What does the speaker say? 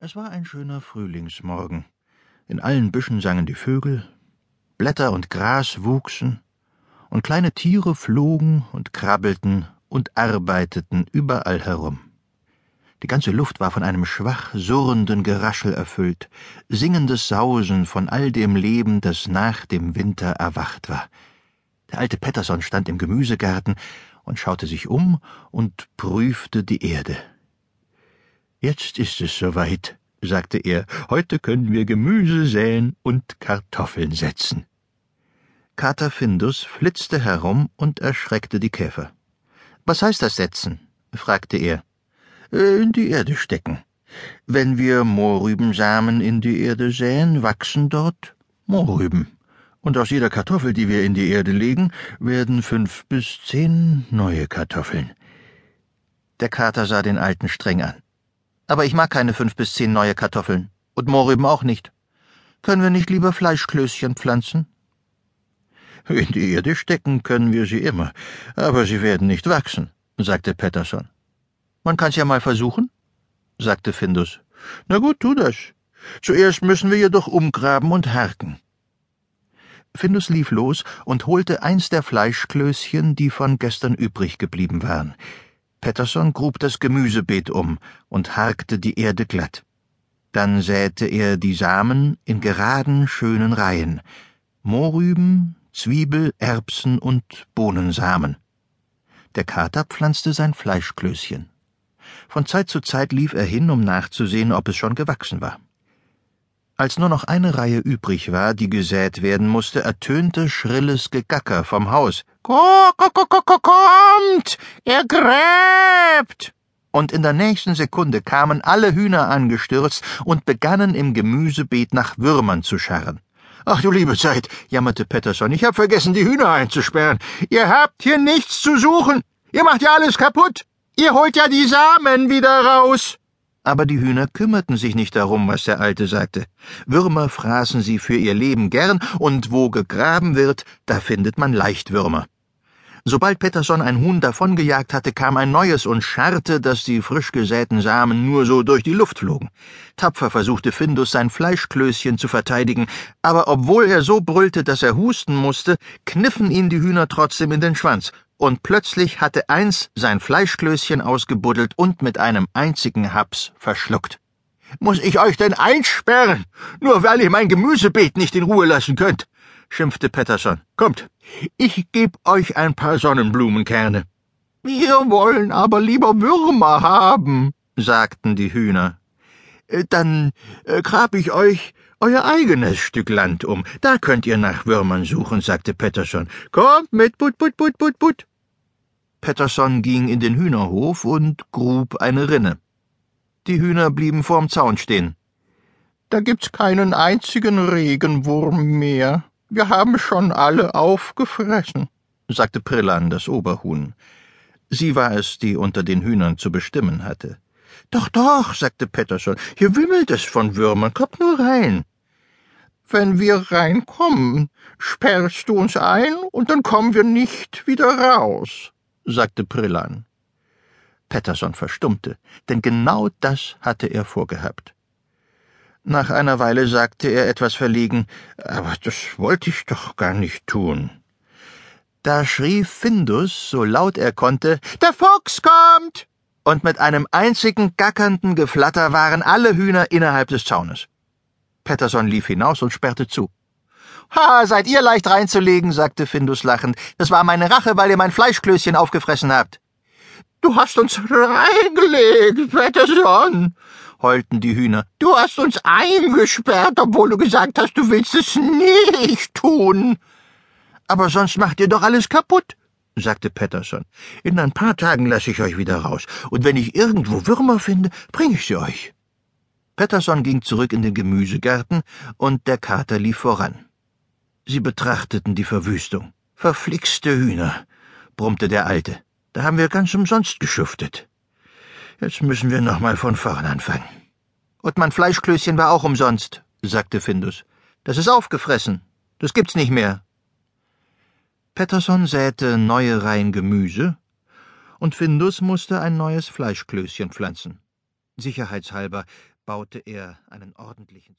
Es war ein schöner Frühlingsmorgen. In allen Büschen sangen die Vögel, Blätter und Gras wuchsen, und kleine Tiere flogen und krabbelten und arbeiteten überall herum. Die ganze Luft war von einem schwach surrenden Geraschel erfüllt, singendes Sausen von all dem Leben, das nach dem Winter erwacht war. Der alte Petterson stand im Gemüsegarten und schaute sich um und prüfte die Erde. Jetzt ist es soweit, sagte er. Heute können wir Gemüse säen und Kartoffeln setzen. Kater Findus flitzte herum und erschreckte die Käfer. Was heißt das setzen? fragte er. In die Erde stecken. Wenn wir Mohrrübensamen in die Erde säen, wachsen dort Mohrrüben. Und aus jeder Kartoffel, die wir in die Erde legen, werden fünf bis zehn neue Kartoffeln. Der Kater sah den Alten streng an. Aber ich mag keine fünf bis zehn neue Kartoffeln. Und Mohrrüben auch nicht. Können wir nicht lieber Fleischklößchen pflanzen? In die Erde stecken können wir sie immer, aber sie werden nicht wachsen, sagte Petterson. Man kann's ja mal versuchen, sagte Findus. Na gut, tu das. Zuerst müssen wir jedoch umgraben und harken. Findus lief los und holte eins der Fleischklößchen, die von gestern übrig geblieben waren. Petterson grub das Gemüsebeet um und harkte die Erde glatt. Dann säte er die Samen in geraden, schönen Reihen. Mohrrüben, Zwiebel, Erbsen und Bohnensamen. Der Kater pflanzte sein Fleischklößchen. Von Zeit zu Zeit lief er hin, um nachzusehen, ob es schon gewachsen war. Als nur noch eine Reihe übrig war, die gesät werden musste, ertönte schrilles Gegacker vom Haus. Kommt, er gräbt! Und in der nächsten Sekunde kamen alle Hühner angestürzt und begannen im Gemüsebeet nach Würmern zu scharren. Ach du liebe Zeit, jammerte Petterson, ich hab vergessen, die Hühner einzusperren. Ihr habt hier nichts zu suchen. Ihr macht ja alles kaputt. Ihr holt ja die Samen wieder raus aber die Hühner kümmerten sich nicht darum, was der Alte sagte. Würmer fraßen sie für ihr Leben gern, und wo gegraben wird, da findet man leicht Würmer. Sobald Petterson ein Huhn davongejagt hatte, kam ein neues und scharrte, dass die frisch gesäten Samen nur so durch die Luft flogen. Tapfer versuchte Findus sein Fleischklößchen zu verteidigen, aber obwohl er so brüllte, dass er husten musste, kniffen ihn die Hühner trotzdem in den Schwanz, und plötzlich hatte eins sein Fleischklößchen ausgebuddelt und mit einem einzigen Haps verschluckt. Muss ich euch denn einsperren, nur weil ihr mein Gemüsebeet nicht in Ruhe lassen könnt? schimpfte Petterson. Kommt, ich geb euch ein paar Sonnenblumenkerne. Wir wollen aber lieber Würmer haben, sagten die Hühner. Äh, dann äh, grab ich euch euer eigenes Stück Land um. Da könnt ihr nach Würmern suchen, sagte Petterson. Kommt mit, put, put, put, put, put. Petterson ging in den Hühnerhof und grub eine Rinne. Die Hühner blieben vorm Zaun stehen. Da gibt's keinen einzigen Regenwurm mehr. Wir haben schon alle aufgefressen, sagte Prillan, das Oberhuhn. Sie war es, die unter den Hühnern zu bestimmen hatte. Doch, doch, sagte Petterson, hier wimmelt es von Würmern, kommt nur rein. Wenn wir reinkommen, sperrst du uns ein und dann kommen wir nicht wieder raus, sagte Prillan. Petterson verstummte, denn genau das hatte er vorgehabt. Nach einer Weile sagte er etwas verlegen, aber das wollte ich doch gar nicht tun. Da schrie Findus, so laut er konnte, Der Fuchs kommt! Und mit einem einzigen gackernden Geflatter waren alle Hühner innerhalb des Zaunes. Petterson lief hinaus und sperrte zu. Ha, seid ihr leicht reinzulegen, sagte Findus lachend. Das war meine Rache, weil ihr mein Fleischklößchen aufgefressen habt. Du hast uns reingelegt, Patterson, heulten die Hühner. Du hast uns eingesperrt, obwohl du gesagt hast, du willst es nicht tun. Aber sonst macht ihr doch alles kaputt, sagte Patterson. In ein paar Tagen lasse ich euch wieder raus, und wenn ich irgendwo Würmer finde, bringe ich sie euch. Patterson ging zurück in den Gemüsegarten, und der Kater lief voran. Sie betrachteten die Verwüstung. Verflixte Hühner, brummte der Alte. Da haben wir ganz umsonst geschuftet. Jetzt müssen wir noch mal von vorn anfangen. Und mein Fleischklößchen war auch umsonst, sagte Findus. Das ist aufgefressen. Das gibt's nicht mehr. Petterson säte neue Reihen Gemüse, und Findus musste ein neues Fleischklößchen pflanzen. Sicherheitshalber, baute er einen ordentlichen